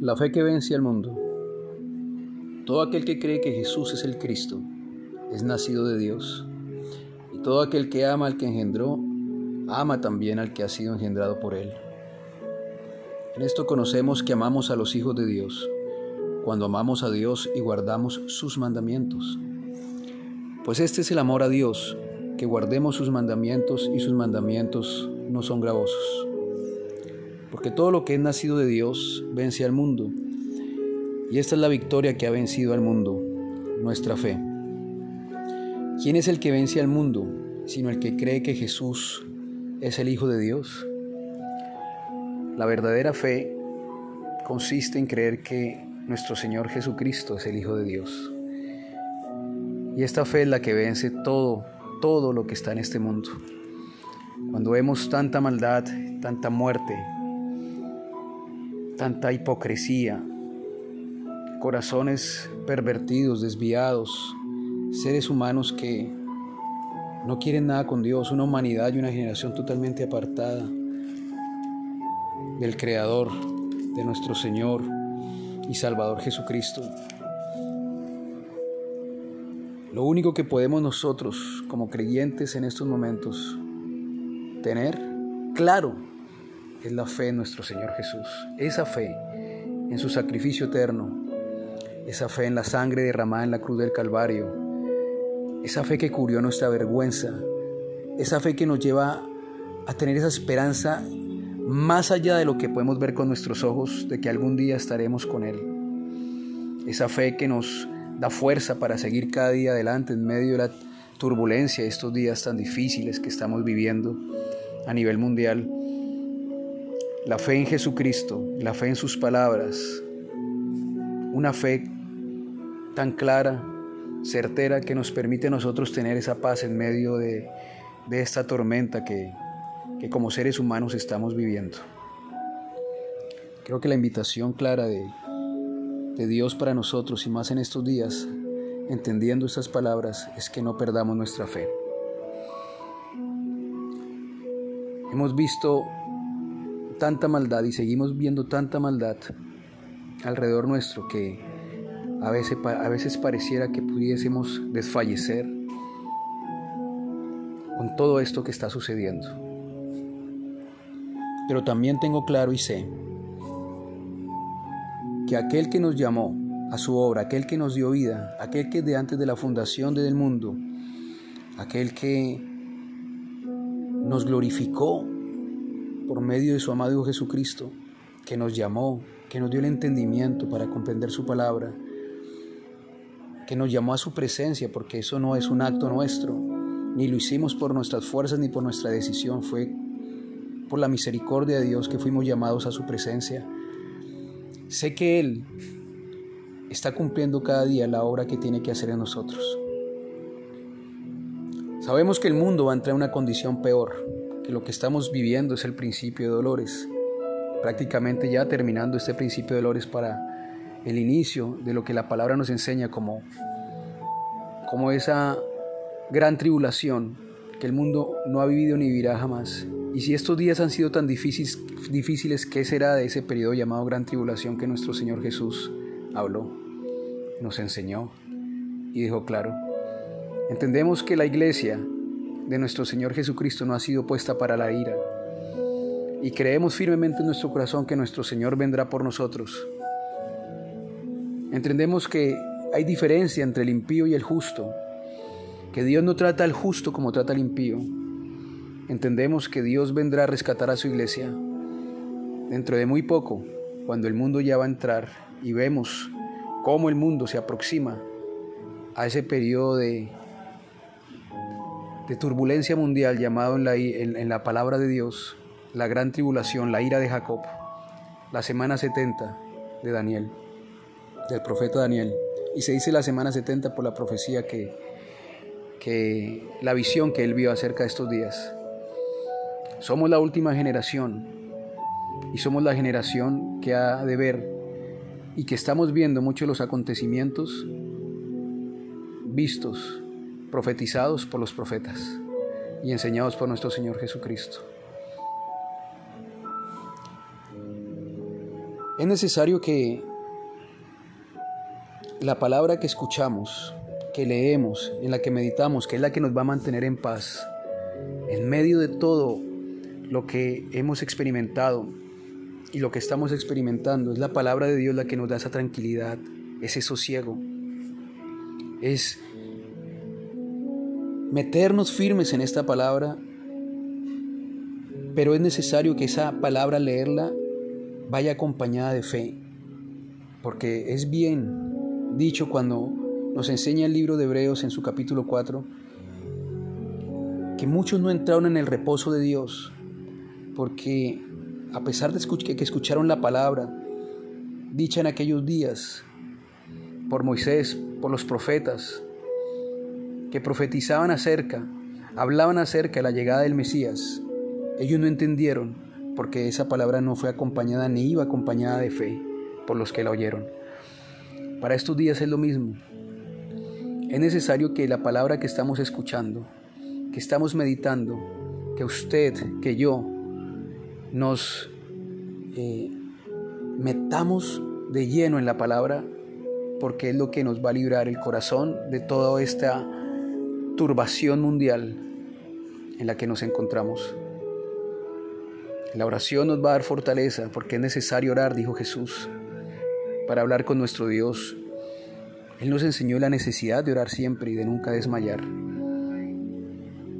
La fe que vence al mundo. Todo aquel que cree que Jesús es el Cristo es nacido de Dios. Y todo aquel que ama al que engendró, ama también al que ha sido engendrado por él. En esto conocemos que amamos a los hijos de Dios, cuando amamos a Dios y guardamos sus mandamientos. Pues este es el amor a Dios, que guardemos sus mandamientos y sus mandamientos no son gravosos. Porque todo lo que es nacido de Dios vence al mundo. Y esta es la victoria que ha vencido al mundo, nuestra fe. ¿Quién es el que vence al mundo, sino el que cree que Jesús es el Hijo de Dios? La verdadera fe consiste en creer que nuestro Señor Jesucristo es el Hijo de Dios. Y esta fe es la que vence todo, todo lo que está en este mundo. Cuando vemos tanta maldad, tanta muerte, tanta hipocresía, corazones pervertidos, desviados, seres humanos que no quieren nada con Dios, una humanidad y una generación totalmente apartada del Creador, de nuestro Señor y Salvador Jesucristo. Lo único que podemos nosotros como creyentes en estos momentos tener claro es la fe en nuestro Señor Jesús. Esa fe en su sacrificio eterno, esa fe en la sangre derramada en la cruz del Calvario, esa fe que cubrió nuestra vergüenza, esa fe que nos lleva a tener esa esperanza más allá de lo que podemos ver con nuestros ojos, de que algún día estaremos con Él. Esa fe que nos da fuerza para seguir cada día adelante en medio de la turbulencia de estos días tan difíciles que estamos viviendo a nivel mundial. La fe en Jesucristo, la fe en sus palabras, una fe tan clara, certera, que nos permite a nosotros tener esa paz en medio de, de esta tormenta que, que como seres humanos estamos viviendo. Creo que la invitación clara de, de Dios para nosotros y más en estos días, entendiendo estas palabras, es que no perdamos nuestra fe. Hemos visto tanta maldad y seguimos viendo tanta maldad alrededor nuestro que a veces, a veces pareciera que pudiésemos desfallecer con todo esto que está sucediendo. Pero también tengo claro y sé que aquel que nos llamó a su obra, aquel que nos dio vida, aquel que de antes de la fundación del mundo, aquel que nos glorificó por medio de su amado Jesucristo, que nos llamó, que nos dio el entendimiento para comprender su palabra, que nos llamó a su presencia, porque eso no es un acto nuestro, ni lo hicimos por nuestras fuerzas ni por nuestra decisión, fue por la misericordia de Dios que fuimos llamados a su presencia. Sé que Él está cumpliendo cada día la obra que tiene que hacer en nosotros. Sabemos que el mundo va a entrar en una condición peor, lo que estamos viviendo es el principio de dolores, prácticamente ya terminando este principio de dolores para el inicio de lo que la palabra nos enseña como, como esa gran tribulación que el mundo no ha vivido ni vivirá jamás. Y si estos días han sido tan difíciles, difíciles, ¿qué será de ese periodo llamado gran tribulación que nuestro Señor Jesús habló, nos enseñó y dijo claro? Entendemos que la iglesia de nuestro Señor Jesucristo no ha sido puesta para la ira. Y creemos firmemente en nuestro corazón que nuestro Señor vendrá por nosotros. Entendemos que hay diferencia entre el impío y el justo, que Dios no trata al justo como trata al impío. Entendemos que Dios vendrá a rescatar a su iglesia dentro de muy poco, cuando el mundo ya va a entrar y vemos cómo el mundo se aproxima a ese periodo de, de turbulencia mundial llamado en la, en la palabra de Dios la gran tribulación, la ira de Jacob, la semana 70 de Daniel, del profeta Daniel. Y se dice la semana 70 por la profecía que que la visión que él vio acerca de estos días. Somos la última generación y somos la generación que ha de ver y que estamos viendo muchos de los acontecimientos vistos, profetizados por los profetas y enseñados por nuestro Señor Jesucristo. Es necesario que la palabra que escuchamos, que leemos, en la que meditamos, que es la que nos va a mantener en paz, en medio de todo lo que hemos experimentado y lo que estamos experimentando, es la palabra de Dios la que nos da esa tranquilidad, ese sosiego. Es meternos firmes en esta palabra, pero es necesario que esa palabra leerla vaya acompañada de fe, porque es bien dicho cuando nos enseña el libro de Hebreos en su capítulo 4, que muchos no entraron en el reposo de Dios, porque a pesar de que escucharon la palabra dicha en aquellos días por Moisés, por los profetas, que profetizaban acerca, hablaban acerca de la llegada del Mesías, ellos no entendieron porque esa palabra no fue acompañada ni iba acompañada de fe por los que la oyeron. Para estos días es lo mismo. Es necesario que la palabra que estamos escuchando, que estamos meditando, que usted, que yo, nos eh, metamos de lleno en la palabra, porque es lo que nos va a librar el corazón de toda esta turbación mundial en la que nos encontramos. La oración nos va a dar fortaleza porque es necesario orar, dijo Jesús, para hablar con nuestro Dios. Él nos enseñó la necesidad de orar siempre y de nunca desmayar.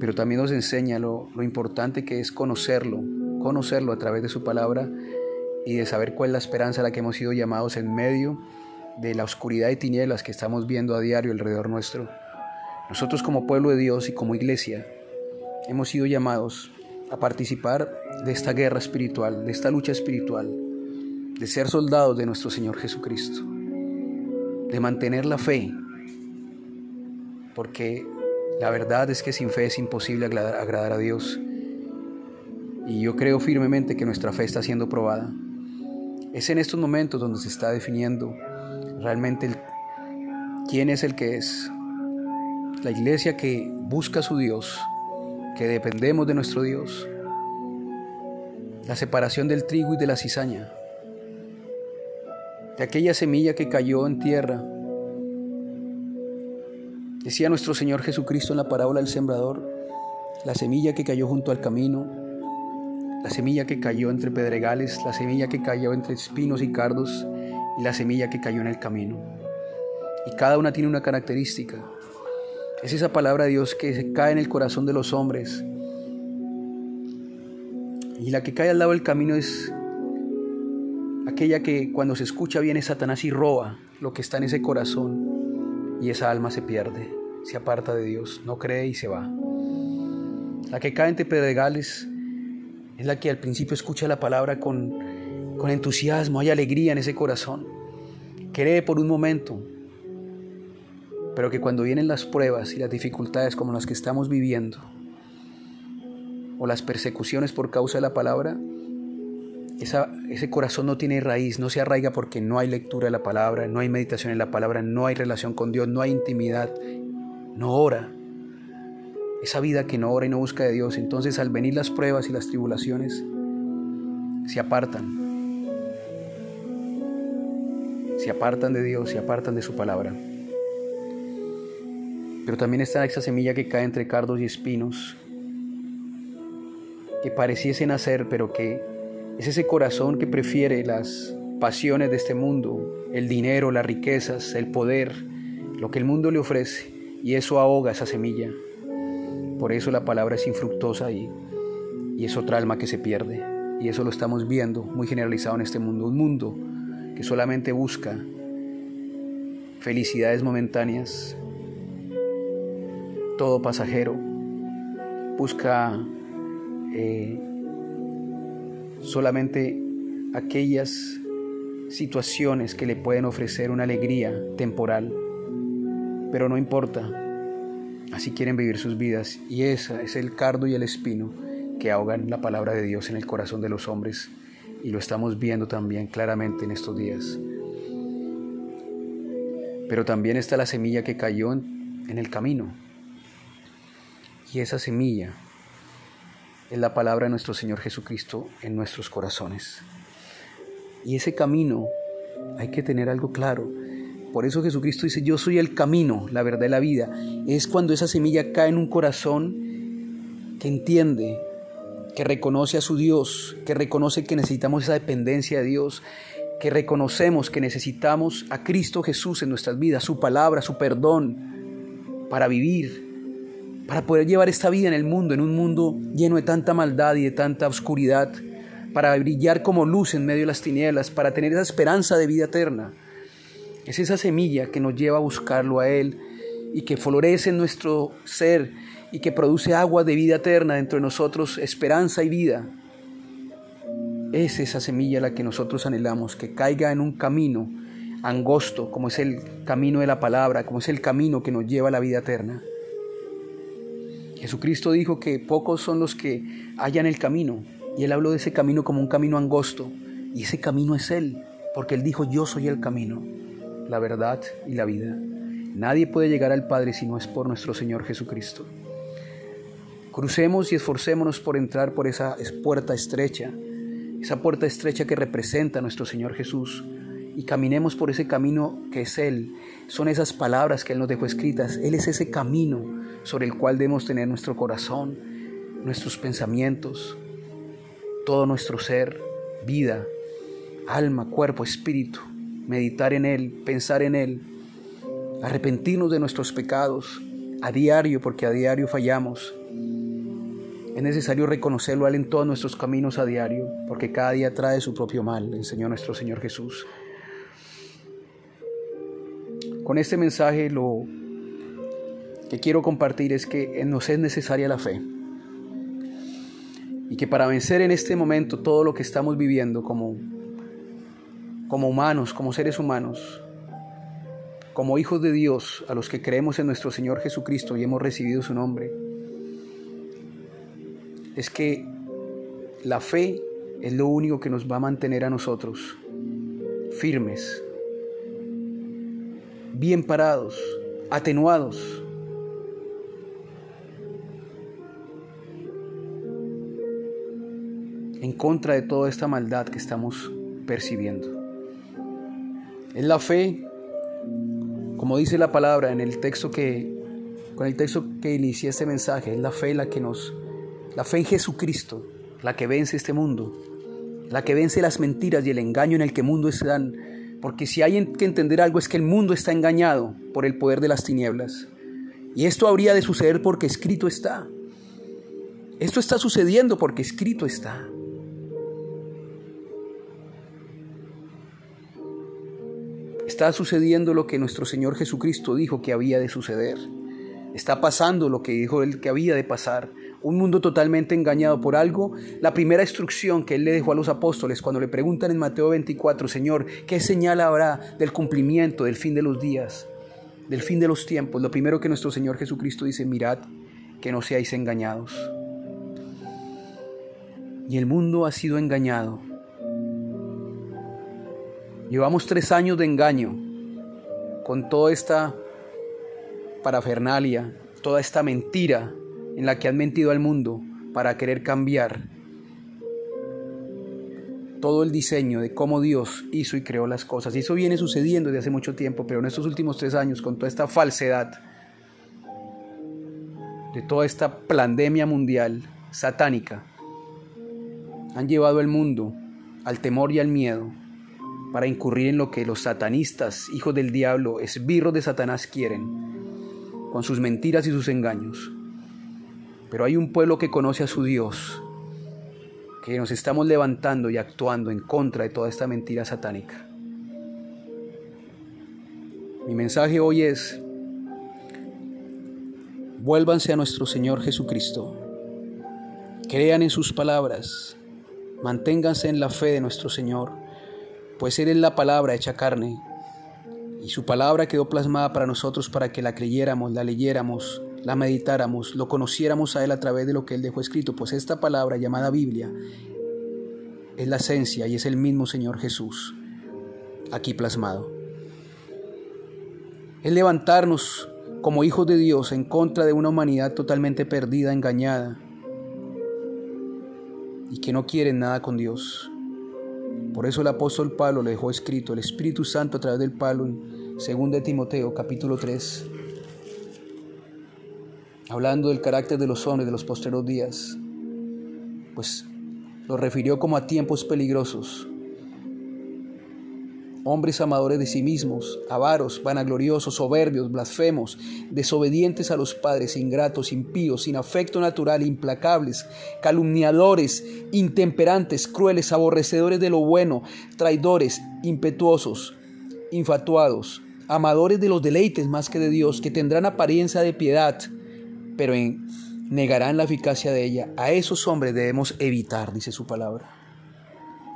Pero también nos enseña lo, lo importante que es conocerlo, conocerlo a través de su palabra y de saber cuál es la esperanza a la que hemos sido llamados en medio de la oscuridad y tinieblas que estamos viendo a diario alrededor nuestro. Nosotros como pueblo de Dios y como iglesia hemos sido llamados a participar de esta guerra espiritual, de esta lucha espiritual, de ser soldados de nuestro Señor Jesucristo, de mantener la fe, porque la verdad es que sin fe es imposible agradar, a Dios. Y yo creo firmemente que nuestra fe está siendo probada. Es en estos momentos donde se está definiendo realmente quién es el que es. La iglesia que busca a su Dios, que dependemos de nuestro Dios. La separación del trigo y de la cizaña. De aquella semilla que cayó en tierra. Decía nuestro Señor Jesucristo en la parábola del sembrador, la semilla que cayó junto al camino, la semilla que cayó entre pedregales, la semilla que cayó entre espinos y cardos y la semilla que cayó en el camino. Y cada una tiene una característica. Es esa palabra de Dios que se cae en el corazón de los hombres. Y la que cae al lado del camino es aquella que cuando se escucha viene Satanás y roba lo que está en ese corazón y esa alma se pierde, se aparta de Dios, no cree y se va. La que cae entre pedregales es la que al principio escucha la palabra con, con entusiasmo, hay alegría en ese corazón, cree por un momento, pero que cuando vienen las pruebas y las dificultades como las que estamos viviendo, o las persecuciones por causa de la palabra, ese corazón no tiene raíz, no se arraiga porque no hay lectura de la palabra, no hay meditación en la palabra, no hay relación con Dios, no hay intimidad, no ora. Esa vida que no ora y no busca de Dios, entonces al venir las pruebas y las tribulaciones, se apartan. Se apartan de Dios, se apartan de su palabra. Pero también está esa semilla que cae entre cardos y espinos, que pareciese nacer, pero que es ese corazón que prefiere las pasiones de este mundo, el dinero, las riquezas, el poder, lo que el mundo le ofrece, y eso ahoga esa semilla. Por eso la palabra es infructuosa y, y es otra alma que se pierde. Y eso lo estamos viendo muy generalizado en este mundo. Un mundo que solamente busca felicidades momentáneas, todo pasajero, busca eh, solamente aquellas situaciones que le pueden ofrecer una alegría temporal, pero no importa, así quieren vivir sus vidas y ese es el cardo y el espino que ahogan la palabra de Dios en el corazón de los hombres y lo estamos viendo también claramente en estos días. Pero también está la semilla que cayó en el camino, y esa semilla es la palabra de nuestro Señor Jesucristo en nuestros corazones. Y ese camino hay que tener algo claro. Por eso Jesucristo dice, yo soy el camino, la verdad y la vida. Es cuando esa semilla cae en un corazón que entiende, que reconoce a su Dios, que reconoce que necesitamos esa dependencia de Dios, que reconocemos que necesitamos a Cristo Jesús en nuestras vidas, su palabra, su perdón, para vivir, para poder llevar esta vida en el mundo, en un mundo lleno de tanta maldad y de tanta oscuridad para brillar como luz en medio de las tinieblas, para tener esa esperanza de vida eterna. Es esa semilla que nos lleva a buscarlo a Él y que florece en nuestro ser y que produce agua de vida eterna dentro de nosotros, esperanza y vida. Es esa semilla la que nosotros anhelamos, que caiga en un camino angosto, como es el camino de la palabra, como es el camino que nos lleva a la vida eterna. Jesucristo dijo que pocos son los que hallan el camino, y él habló de ese camino como un camino angosto. Y ese camino es Él, porque Él dijo, yo soy el camino, la verdad y la vida. Nadie puede llegar al Padre si no es por nuestro Señor Jesucristo. Crucemos y esforcémonos por entrar por esa puerta estrecha, esa puerta estrecha que representa a nuestro Señor Jesús, y caminemos por ese camino que es Él. Son esas palabras que Él nos dejó escritas. Él es ese camino sobre el cual debemos tener nuestro corazón, nuestros pensamientos, todo nuestro ser, vida, alma, cuerpo, espíritu, meditar en Él, pensar en Él, arrepentirnos de nuestros pecados a diario, porque a diario fallamos. Es necesario reconocerlo a Él en todos nuestros caminos a diario, porque cada día trae su propio mal, enseñó nuestro Señor Jesús. Con este mensaje lo que quiero compartir es que nos es necesaria la fe. Y que para vencer en este momento todo lo que estamos viviendo como, como humanos, como seres humanos, como hijos de Dios, a los que creemos en nuestro Señor Jesucristo y hemos recibido su nombre, es que la fe es lo único que nos va a mantener a nosotros firmes, bien parados, atenuados en contra de toda esta maldad que estamos percibiendo. Es la fe, como dice la palabra en el texto que, con el texto que inicié este mensaje, es la fe la que nos, la fe en Jesucristo, la que vence este mundo, la que vence las mentiras y el engaño en el que el mundo está, porque si hay que entender algo es que el mundo está engañado por el poder de las tinieblas. Y esto habría de suceder porque escrito está. Esto está sucediendo porque escrito está. Está sucediendo lo que nuestro Señor Jesucristo dijo que había de suceder. Está pasando lo que dijo Él que había de pasar. Un mundo totalmente engañado por algo. La primera instrucción que Él le dejó a los apóstoles cuando le preguntan en Mateo 24, Señor, ¿qué señal habrá del cumplimiento, del fin de los días, del fin de los tiempos? Lo primero que nuestro Señor Jesucristo dice, mirad que no seáis engañados. Y el mundo ha sido engañado Llevamos tres años de engaño con toda esta parafernalia, toda esta mentira en la que han mentido al mundo para querer cambiar todo el diseño de cómo Dios hizo y creó las cosas. Y eso viene sucediendo desde hace mucho tiempo, pero en estos últimos tres años, con toda esta falsedad, de toda esta pandemia mundial satánica, han llevado al mundo al temor y al miedo, para incurrir en lo que los satanistas, hijos del diablo, esbirros de Satanás quieren, con sus mentiras y sus engaños. Pero hay un pueblo que conoce a su Dios, que nos estamos levantando y actuando en contra de toda esta mentira satánica. Mi mensaje hoy es, vuélvanse a nuestro Señor Jesucristo, crean en sus palabras, manténganse en la fe de nuestro Señor pues Él es la palabra hecha carne, y su palabra quedó plasmada para nosotros para que la creyéramos, la leyéramos, la meditáramos, lo conociéramos a Él a través de lo que Él dejó escrito, pues esta palabra llamada Biblia es la esencia y es el mismo Señor Jesús aquí plasmado. Es levantarnos como hijos de Dios en contra de una humanidad totalmente perdida, engañada y que no quieren nada con Dios Por eso el apóstol Pablo le dejó escrito el Espíritu Santo a través del Pablo en 2 Timoteo capítulo 3, hablando del carácter de los hombres de los postreros días, pues lo refirió como a tiempos peligrosos, hombres amadores de sí mismos, avaros, vanagloriosos, soberbios, blasfemos, desobedientes a los padres, ingratos, impíos, sin afecto natural, implacables, calumniadores, intemperantes, crueles, aborrecedores de lo bueno, traidores, impetuosos, infatuados, amadores de los deleites más que de Dios, que tendrán apariencia de piedad, pero negarán la eficacia de ella. A esos hombres debemos evitar, dice su palabra.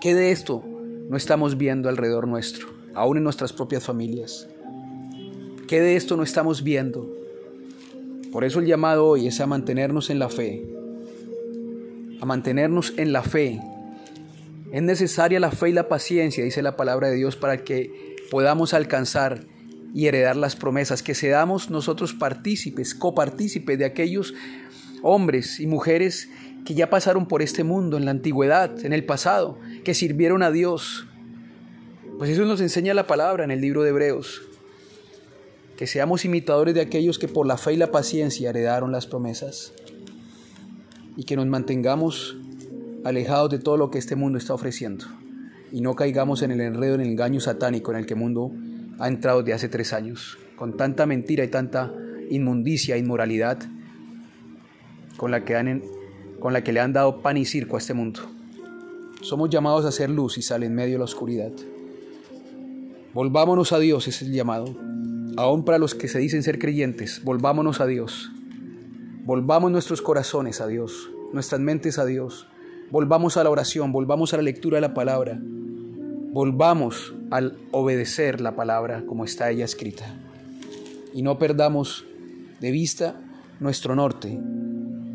¿Qué de esto? no estamos viendo alrededor nuestro, aún en nuestras propias familias. ¿Qué de esto no estamos viendo? Por eso el llamado hoy es a mantenernos en la fe, a mantenernos en la fe. Es necesaria la fe y la paciencia, dice la palabra de Dios, para que podamos alcanzar y heredar las promesas, que seamos nosotros partícipes, copartícipes de aquellos hombres y mujeres que ya pasaron por este mundo en la antigüedad, en el pasado, que sirvieron a Dios. Pues eso nos enseña la palabra en el libro de Hebreos, que seamos imitadores de aquellos que por la fe y la paciencia heredaron las promesas y que nos mantengamos alejados de todo lo que este mundo está ofreciendo y no caigamos en el enredo, en el engaño satánico en el que el mundo ha entrado desde hace tres años, con tanta mentira y tanta inmundicia, inmoralidad, con la que han con la que le han dado pan y circo a este mundo. Somos llamados a ser luz y sal en medio de la oscuridad. Volvámonos a Dios, es el llamado. Aún para los que se dicen ser creyentes, volvámonos a Dios. Volvamos nuestros corazones a Dios, nuestras mentes a Dios. Volvamos a la oración, volvamos a la lectura de la palabra. Volvamos al obedecer la palabra como está ella escrita. Y no perdamos de vista nuestro norte,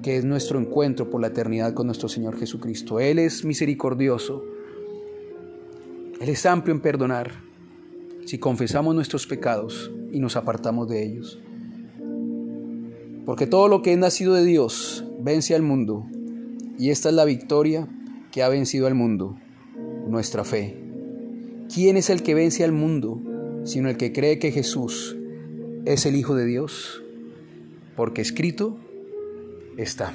que es nuestro encuentro por la eternidad con nuestro Señor Jesucristo. Él es misericordioso, Él es amplio en perdonar si confesamos nuestros pecados y nos apartamos de ellos. Porque todo lo que es nacido de Dios vence al mundo, y esta es la victoria que ha vencido al mundo, nuestra fe. ¿Quién es el que vence al mundo, sino el que cree que Jesús es el Hijo de Dios? Porque escrito está.